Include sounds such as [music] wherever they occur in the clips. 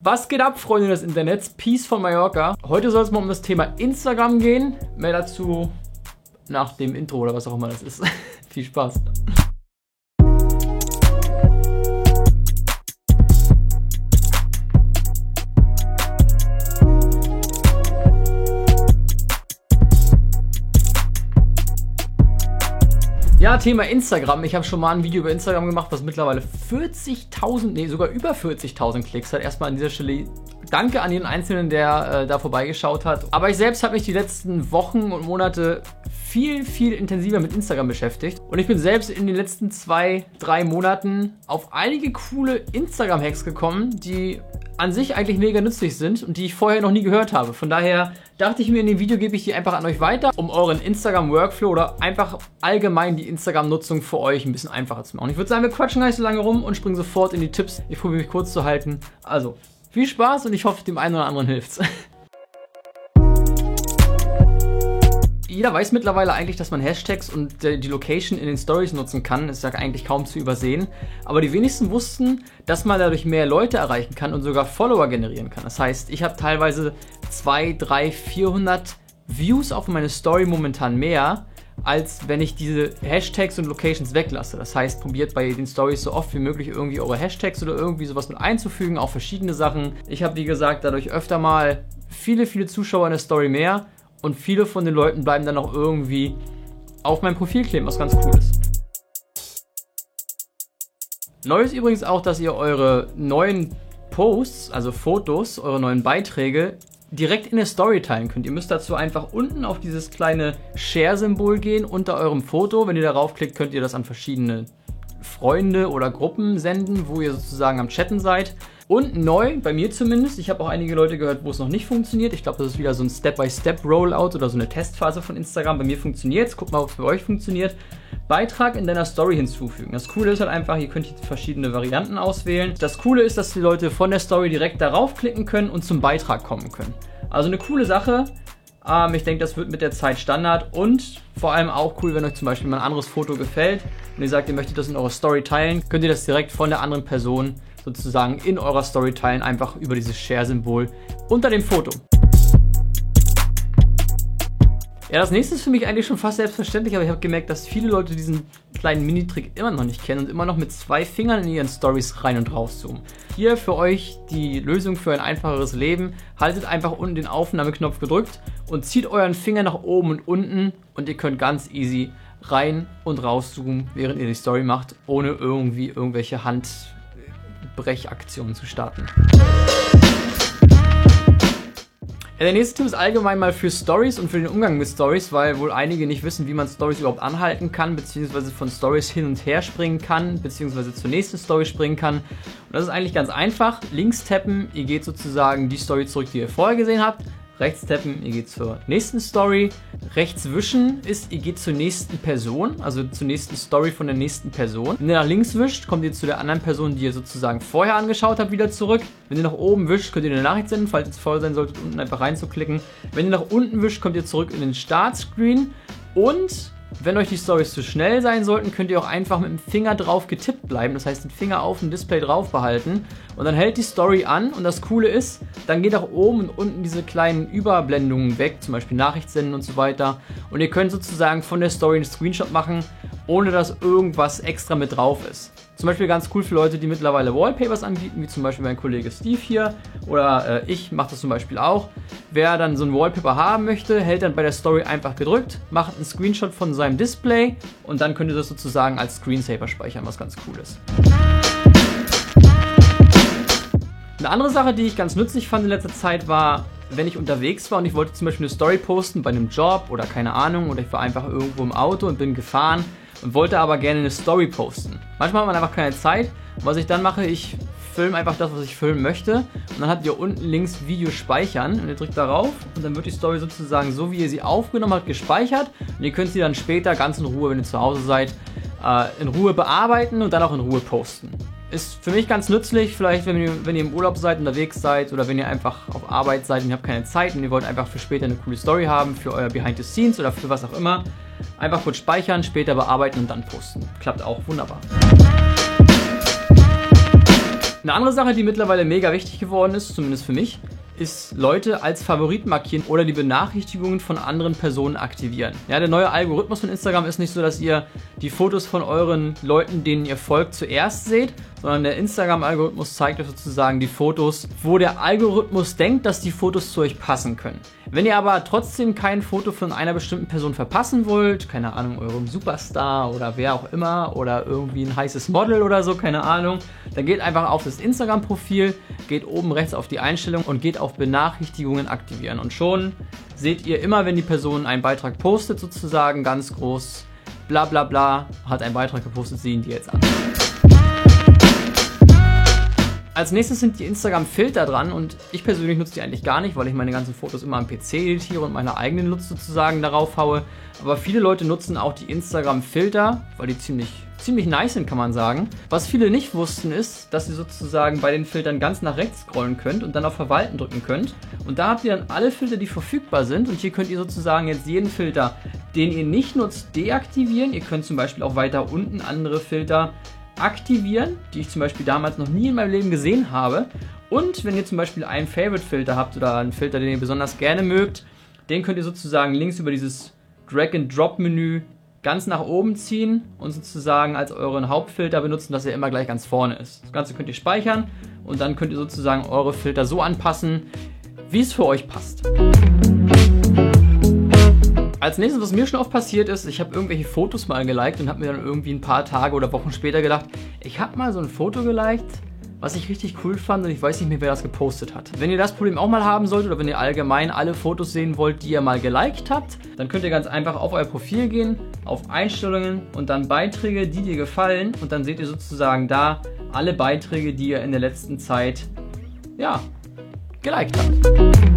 Was geht ab, Freunde des Internets? Peace von Mallorca. Heute soll es mal um das Thema Instagram gehen. Mehr dazu nach dem Intro oder was auch immer das ist. [laughs] Viel Spaß. Ja, Thema Instagram. Ich habe schon mal ein Video über Instagram gemacht, was mittlerweile 40.000, nee, sogar über 40.000 Klicks hat. Erstmal an dieser Stelle danke an jeden Einzelnen, der äh, da vorbeigeschaut hat. Aber ich selbst habe mich die letzten Wochen und Monate viel, viel intensiver mit Instagram beschäftigt. Und ich bin selbst in den letzten zwei, drei Monaten auf einige coole Instagram-Hacks gekommen, die an sich eigentlich mega nützlich sind und die ich vorher noch nie gehört habe. Von daher dachte ich mir, in dem Video gebe ich die einfach an euch weiter, um euren Instagram-Workflow oder einfach allgemein die Instagram-Nutzung für euch ein bisschen einfacher zu machen. Ich würde sagen, wir quatschen gar nicht so lange rum und springen sofort in die Tipps. Ich probiere mich kurz zu halten. Also, viel Spaß und ich hoffe, dem einen oder anderen hilft's. [laughs] jeder weiß mittlerweile eigentlich, dass man Hashtags und äh, die Location in den Stories nutzen kann. Ist ja eigentlich kaum zu übersehen. Aber die wenigsten wussten, dass man dadurch mehr Leute erreichen kann und sogar Follower generieren kann. Das heißt, ich habe teilweise 2, 3, 400 Views auf meine Story momentan mehr, als wenn ich diese Hashtags und Locations weglasse. Das heißt, probiert bei den Stories so oft wie möglich irgendwie eure Hashtags oder irgendwie sowas mit einzufügen, auch verschiedene Sachen. Ich habe, wie gesagt, dadurch öfter mal viele, viele Zuschauer in der Story mehr und viele von den Leuten bleiben dann auch irgendwie auf mein Profil kleben, was ganz cool ist. Neu ist übrigens auch, dass ihr eure neuen Posts, also Fotos, eure neuen Beiträge direkt in der Story teilen könnt. Ihr müsst dazu einfach unten auf dieses kleine Share-Symbol gehen unter eurem Foto. Wenn ihr darauf klickt, könnt ihr das an verschiedene Freunde oder Gruppen senden, wo ihr sozusagen am Chatten seid. Und neu, bei mir zumindest, ich habe auch einige Leute gehört, wo es noch nicht funktioniert. Ich glaube, das ist wieder so ein Step-by-Step-Rollout oder so eine Testphase von Instagram. Bei mir funktioniert es. Guckt mal, ob es bei euch funktioniert. Beitrag in deiner Story hinzufügen. Das Coole ist halt einfach, ihr könnt verschiedene Varianten auswählen. Das Coole ist, dass die Leute von der Story direkt darauf klicken können und zum Beitrag kommen können. Also eine coole Sache. Ähm, ich denke, das wird mit der Zeit Standard und vor allem auch cool, wenn euch zum Beispiel mal ein anderes Foto gefällt und ihr sagt, ihr möchtet das in eurer Story teilen, könnt ihr das direkt von der anderen Person sozusagen in eurer Story teilen, einfach über dieses Share-Symbol unter dem Foto. Ja, das nächste ist für mich eigentlich schon fast selbstverständlich, aber ich habe gemerkt, dass viele Leute diesen kleinen Mini-Trick immer noch nicht kennen und immer noch mit zwei Fingern in ihren Stories rein und raus zoomen. Hier für euch die Lösung für ein einfacheres Leben. Haltet einfach unten den Aufnahmeknopf gedrückt und zieht euren Finger nach oben und unten und ihr könnt ganz easy rein und raus zoomen, während ihr die Story macht, ohne irgendwie irgendwelche Hand Brechaktion zu starten. Der nächste Tipp ist allgemein mal für Stories und für den Umgang mit Stories, weil wohl einige nicht wissen, wie man Stories überhaupt anhalten kann, beziehungsweise von Stories hin und her springen kann, beziehungsweise zur nächsten Story springen kann. Und das ist eigentlich ganz einfach. Links tappen, ihr geht sozusagen die Story zurück, die ihr vorher gesehen habt rechts tappen, ihr geht zur nächsten Story. Rechts wischen ist, ihr geht zur nächsten Person, also zur nächsten Story von der nächsten Person. Wenn ihr nach links wischt, kommt ihr zu der anderen Person, die ihr sozusagen vorher angeschaut habt, wieder zurück. Wenn ihr nach oben wischt, könnt ihr eine Nachricht senden, falls es voll sein solltet, unten einfach reinzuklicken. Wenn ihr nach unten wischt, kommt ihr zurück in den Startscreen und wenn euch die Stories zu schnell sein sollten, könnt ihr auch einfach mit dem Finger drauf getippt bleiben. Das heißt, den Finger auf dem Display drauf behalten. Und dann hält die Story an. Und das Coole ist, dann geht auch oben und unten diese kleinen Überblendungen weg. Zum Beispiel Nachricht senden und so weiter. Und ihr könnt sozusagen von der Story einen Screenshot machen, ohne dass irgendwas extra mit drauf ist. Zum Beispiel ganz cool für Leute, die mittlerweile Wallpapers anbieten, wie zum Beispiel mein Kollege Steve hier oder äh, ich mache das zum Beispiel auch. Wer dann so ein Wallpaper haben möchte, hält dann bei der Story einfach gedrückt, macht einen Screenshot von seinem Display und dann könnt ihr das sozusagen als Screensaver speichern, was ganz cool ist. Eine andere Sache, die ich ganz nützlich fand in letzter Zeit war, wenn ich unterwegs war und ich wollte zum Beispiel eine Story posten bei einem Job oder keine Ahnung oder ich war einfach irgendwo im Auto und bin gefahren und wollte aber gerne eine Story posten. Manchmal hat man einfach keine Zeit. Was ich dann mache, ich filme einfach das, was ich filmen möchte. Und dann habt ihr unten links Video speichern und ihr drückt darauf und dann wird die Story sozusagen so, wie ihr sie aufgenommen habt, gespeichert. Und ihr könnt sie dann später ganz in Ruhe, wenn ihr zu Hause seid, äh, in Ruhe bearbeiten und dann auch in Ruhe posten. Ist für mich ganz nützlich, vielleicht wenn ihr, wenn ihr im Urlaub seid, unterwegs seid oder wenn ihr einfach auf Arbeit seid und ihr habt keine Zeit und ihr wollt einfach für später eine coole Story haben, für euer Behind the Scenes oder für was auch immer. Einfach kurz speichern, später bearbeiten und dann posten. Klappt auch wunderbar. Eine andere Sache, die mittlerweile mega wichtig geworden ist, zumindest für mich, ist Leute als Favorit markieren oder die Benachrichtigungen von anderen Personen aktivieren. Ja, der neue Algorithmus von Instagram ist nicht so, dass ihr die Fotos von euren Leuten, denen ihr folgt, zuerst seht, sondern der Instagram-Algorithmus zeigt euch sozusagen die Fotos, wo der Algorithmus denkt, dass die Fotos zu euch passen können. Wenn ihr aber trotzdem kein Foto von einer bestimmten Person verpassen wollt, keine Ahnung, eurem Superstar oder wer auch immer oder irgendwie ein heißes Model oder so, keine Ahnung, dann geht einfach auf das Instagram-Profil, geht oben rechts auf die Einstellung und geht auf Benachrichtigungen aktivieren. Und schon seht ihr immer, wenn die Person einen Beitrag postet, sozusagen ganz groß, bla bla bla, hat einen Beitrag gepostet, sehen die jetzt an. Als nächstes sind die Instagram-Filter dran und ich persönlich nutze die eigentlich gar nicht, weil ich meine ganzen Fotos immer am PC editiere und meine eigenen Lutz sozusagen darauf haue. Aber viele Leute nutzen auch die Instagram-Filter, weil die ziemlich, ziemlich nice sind, kann man sagen. Was viele nicht wussten ist, dass ihr sozusagen bei den Filtern ganz nach rechts scrollen könnt und dann auf Verwalten drücken könnt. Und da habt ihr dann alle Filter, die verfügbar sind und hier könnt ihr sozusagen jetzt jeden Filter, den ihr nicht nutzt, deaktivieren. Ihr könnt zum Beispiel auch weiter unten andere Filter aktivieren, die ich zum Beispiel damals noch nie in meinem Leben gesehen habe. Und wenn ihr zum Beispiel einen Favorite-Filter habt oder einen Filter, den ihr besonders gerne mögt, den könnt ihr sozusagen links über dieses Drag-and-Drop-Menü ganz nach oben ziehen und sozusagen als euren Hauptfilter benutzen, dass er immer gleich ganz vorne ist. Das Ganze könnt ihr speichern und dann könnt ihr sozusagen eure Filter so anpassen, wie es für euch passt. Als nächstes, was mir schon oft passiert ist, ich habe irgendwelche Fotos mal geliked und habe mir dann irgendwie ein paar Tage oder Wochen später gedacht, ich habe mal so ein Foto geliked, was ich richtig cool fand und ich weiß nicht mehr, wer das gepostet hat. Wenn ihr das Problem auch mal haben solltet oder wenn ihr allgemein alle Fotos sehen wollt, die ihr mal geliked habt, dann könnt ihr ganz einfach auf euer Profil gehen, auf Einstellungen und dann Beiträge, die dir gefallen und dann seht ihr sozusagen da alle Beiträge, die ihr in der letzten Zeit, ja, geliked habt.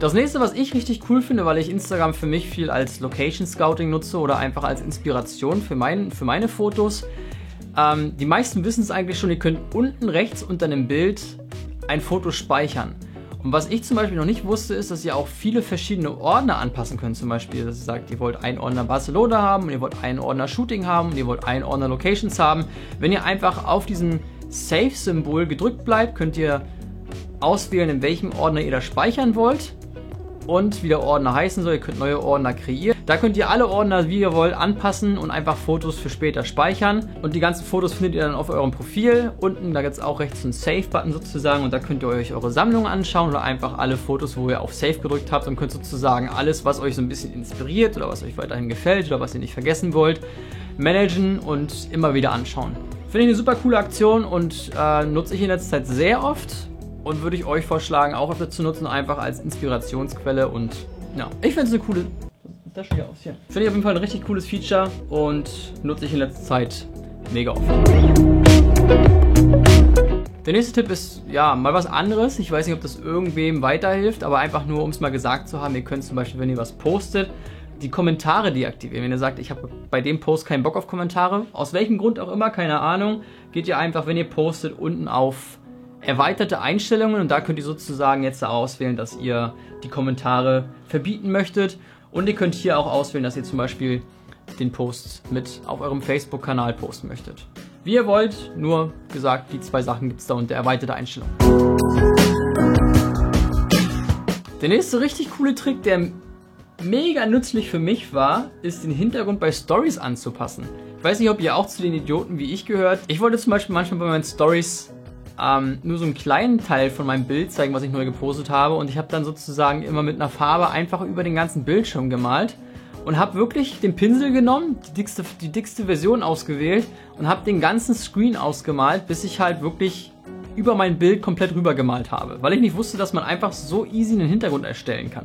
Das nächste, was ich richtig cool finde, weil ich Instagram für mich viel als Location Scouting nutze oder einfach als Inspiration für, mein, für meine Fotos. Ähm, die meisten wissen es eigentlich schon, ihr könnt unten rechts unter einem Bild ein Foto speichern. Und was ich zum Beispiel noch nicht wusste, ist, dass ihr auch viele verschiedene Ordner anpassen könnt. Zum Beispiel, dass ihr sagt, ihr wollt einen Ordner Barcelona haben und ihr wollt einen Ordner Shooting haben und ihr wollt einen Ordner Locations haben. Wenn ihr einfach auf diesem Save-Symbol gedrückt bleibt, könnt ihr auswählen, in welchem Ordner ihr das speichern wollt und wie der Ordner heißen soll. Ihr könnt neue Ordner kreieren. Da könnt ihr alle Ordner, wie ihr wollt, anpassen und einfach Fotos für später speichern. Und die ganzen Fotos findet ihr dann auf eurem Profil. Unten, da gibt es auch rechts einen Save-Button sozusagen und da könnt ihr euch eure Sammlung anschauen oder einfach alle Fotos, wo ihr auf Save gedrückt habt und könnt sozusagen alles, was euch so ein bisschen inspiriert oder was euch weiterhin gefällt oder was ihr nicht vergessen wollt, managen und immer wieder anschauen. Finde ich eine super coole Aktion und äh, nutze ich in letzter Zeit sehr oft und würde ich euch vorschlagen, auch öfter zu nutzen, einfach als Inspirationsquelle und ja, ich finde es eine coole. Das hier aus hier. Finde ich auf jeden Fall ein richtig cooles Feature und nutze ich in letzter Zeit mega oft. Der nächste Tipp ist ja mal was anderes. Ich weiß nicht, ob das irgendwem weiterhilft, aber einfach nur, um es mal gesagt zu haben, ihr könnt zum Beispiel, wenn ihr was postet, die Kommentare deaktivieren. Wenn ihr sagt, ich habe bei dem Post keinen Bock auf Kommentare, aus welchem Grund auch immer, keine Ahnung, geht ihr einfach, wenn ihr postet, unten auf erweiterte Einstellungen und da könnt ihr sozusagen jetzt auswählen, dass ihr die Kommentare verbieten möchtet und ihr könnt hier auch auswählen, dass ihr zum Beispiel den Post mit auf eurem Facebook-Kanal posten möchtet. Wie ihr wollt, nur gesagt, die zwei Sachen gibt es da unter erweiterte Einstellungen. Der nächste richtig coole Trick, der mega nützlich für mich war, ist den Hintergrund bei Stories anzupassen. Ich weiß nicht, ob ihr auch zu den Idioten wie ich gehört. Ich wollte zum Beispiel manchmal bei meinen Stories ähm, nur so einen kleinen Teil von meinem Bild zeigen, was ich neu gepostet habe. Und ich habe dann sozusagen immer mit einer Farbe einfach über den ganzen Bildschirm gemalt und habe wirklich den Pinsel genommen, die dickste, die dickste Version ausgewählt und habe den ganzen Screen ausgemalt, bis ich halt wirklich über mein Bild komplett rüber gemalt habe, weil ich nicht wusste, dass man einfach so easy einen Hintergrund erstellen kann.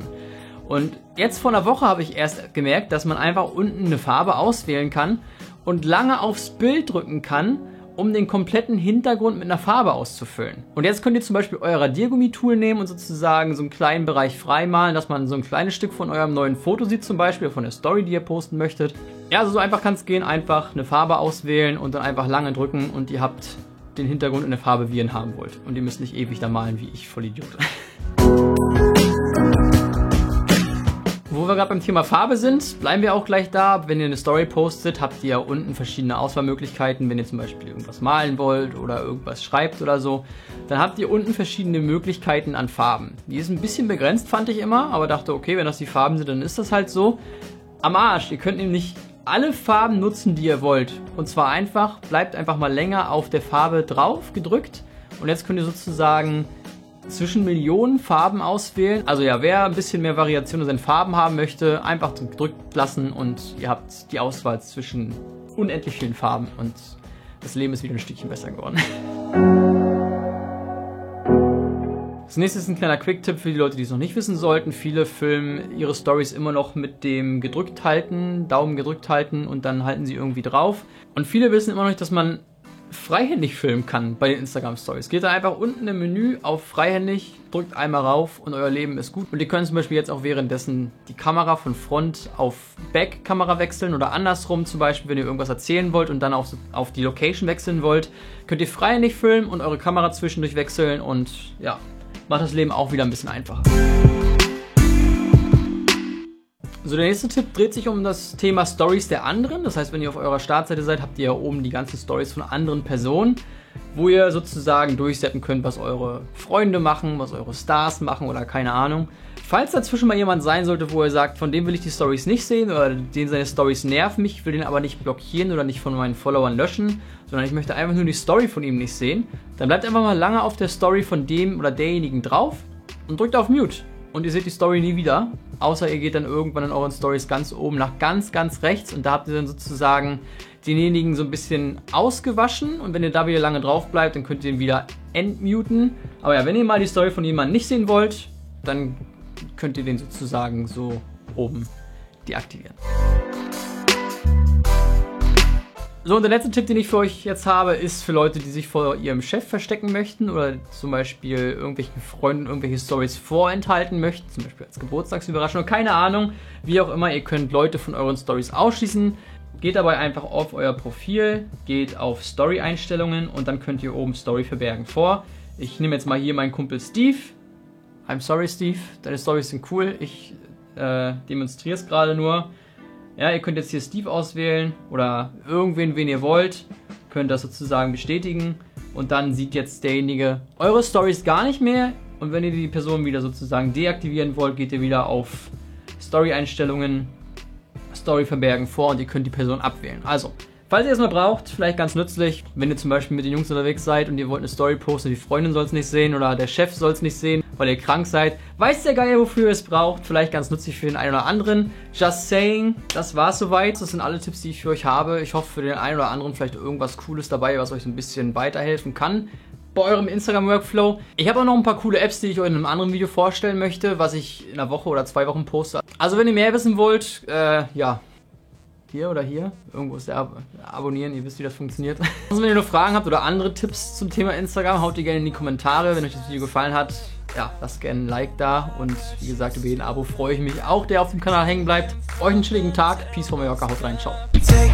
Und jetzt vor einer Woche habe ich erst gemerkt, dass man einfach unten eine Farbe auswählen kann und lange aufs Bild drücken kann um den kompletten Hintergrund mit einer Farbe auszufüllen. Und jetzt könnt ihr zum Beispiel euer Radiergummitool nehmen und sozusagen so einen kleinen Bereich freimalen, dass man so ein kleines Stück von eurem neuen Foto sieht zum Beispiel, von der Story, die ihr posten möchtet. Ja, also so einfach kann es gehen, einfach eine Farbe auswählen und dann einfach lange drücken und ihr habt den Hintergrund in der Farbe, wie ihr ihn haben wollt. Und ihr müsst nicht ewig da malen, wie ich, voll Idiot. [laughs] wir gerade beim Thema Farbe sind, bleiben wir auch gleich da. Wenn ihr eine Story postet, habt ihr ja unten verschiedene Auswahlmöglichkeiten. Wenn ihr zum Beispiel irgendwas malen wollt oder irgendwas schreibt oder so, dann habt ihr unten verschiedene Möglichkeiten an Farben. Die ist ein bisschen begrenzt, fand ich immer, aber dachte, okay, wenn das die Farben sind, dann ist das halt so. Am Arsch, ihr könnt nämlich alle Farben nutzen, die ihr wollt. Und zwar einfach, bleibt einfach mal länger auf der Farbe drauf gedrückt. Und jetzt könnt ihr sozusagen zwischen Millionen Farben auswählen. Also ja, wer ein bisschen mehr Variation in seinen Farben haben möchte, einfach gedrückt lassen und ihr habt die Auswahl zwischen unendlich vielen Farben und das Leben ist wieder ein Stückchen besser geworden. Das nächste ist ein kleiner Quick-Tipp für die Leute, die es noch nicht wissen sollten. Viele filmen ihre Stories immer noch mit dem gedrückt halten, Daumen gedrückt halten und dann halten sie irgendwie drauf. Und viele wissen immer noch nicht, dass man freihändig filmen kann bei den Instagram Stories. Geht da einfach unten im Menü auf freihändig, drückt einmal rauf und euer Leben ist gut. Und ihr könnt zum Beispiel jetzt auch währenddessen die Kamera von Front auf Back-Kamera wechseln oder andersrum zum Beispiel, wenn ihr irgendwas erzählen wollt und dann auf, auf die Location wechseln wollt, könnt ihr freihändig filmen und eure Kamera zwischendurch wechseln und ja, macht das Leben auch wieder ein bisschen einfacher. So, der nächste Tipp dreht sich um das Thema Stories der anderen. Das heißt, wenn ihr auf eurer Startseite seid, habt ihr ja oben die ganzen Stories von anderen Personen, wo ihr sozusagen durchsetzen könnt, was eure Freunde machen, was eure Stars machen oder keine Ahnung. Falls dazwischen mal jemand sein sollte, wo er sagt, von dem will ich die Stories nicht sehen oder den seine Stories nerven mich, ich will den aber nicht blockieren oder nicht von meinen Followern löschen, sondern ich möchte einfach nur die Story von ihm nicht sehen, dann bleibt einfach mal lange auf der Story von dem oder derjenigen drauf und drückt auf Mute und ihr seht die Story nie wieder. Außer ihr geht dann irgendwann in euren Stories ganz oben nach ganz, ganz rechts und da habt ihr dann sozusagen denjenigen so ein bisschen ausgewaschen und wenn ihr da wieder lange drauf bleibt, dann könnt ihr ihn wieder entmuten. Aber ja, wenn ihr mal die Story von jemandem nicht sehen wollt, dann könnt ihr den sozusagen so oben deaktivieren. So, und der letzte Tipp, den ich für euch jetzt habe, ist für Leute, die sich vor ihrem Chef verstecken möchten oder zum Beispiel irgendwelchen Freunden irgendwelche Stories vorenthalten möchten, zum Beispiel als Geburtstagsüberraschung, keine Ahnung, wie auch immer, ihr könnt Leute von euren Stories ausschließen. Geht dabei einfach auf euer Profil, geht auf Story-Einstellungen und dann könnt ihr oben Story verbergen vor. Ich nehme jetzt mal hier meinen Kumpel Steve. I'm sorry, Steve, deine Stories sind cool. Ich äh, demonstriere es gerade nur. Ja, ihr könnt jetzt hier Steve auswählen oder irgendwen, wen ihr wollt. Könnt das sozusagen bestätigen. Und dann sieht jetzt derjenige eure Stories gar nicht mehr. Und wenn ihr die Person wieder sozusagen deaktivieren wollt, geht ihr wieder auf Story-Einstellungen, Story verbergen vor und ihr könnt die Person abwählen. Also, Falls ihr es mal braucht, vielleicht ganz nützlich, wenn ihr zum Beispiel mit den Jungs unterwegs seid und ihr wollt eine Story posten, die Freundin soll es nicht sehen oder der Chef soll es nicht sehen, weil ihr krank seid, weiß der Geier, wofür ihr es braucht. Vielleicht ganz nützlich für den einen oder anderen. Just saying, das war's soweit. Das sind alle Tipps, die ich für euch habe. Ich hoffe für den einen oder anderen vielleicht irgendwas Cooles dabei, was euch ein bisschen weiterhelfen kann bei eurem Instagram-Workflow. Ich habe auch noch ein paar coole Apps, die ich euch in einem anderen Video vorstellen möchte, was ich in einer Woche oder zwei Wochen poste. Also wenn ihr mehr wissen wollt, äh, ja, hier oder hier. Irgendwo ist der Ab Abonnieren, ihr wisst, wie das funktioniert. [laughs] Also, wenn ihr noch Fragen habt oder andere Tipps zum Thema Instagram, haut die gerne in die Kommentare. Wenn euch das Video gefallen hat, ja, lasst gerne ein Like da. Und wie gesagt, über jeden Abo freue ich mich auch, der auf dem Kanal hängen bleibt. Euch einen chilligen Tag. Peace von Mallorca. Haut rein. Ciao. Take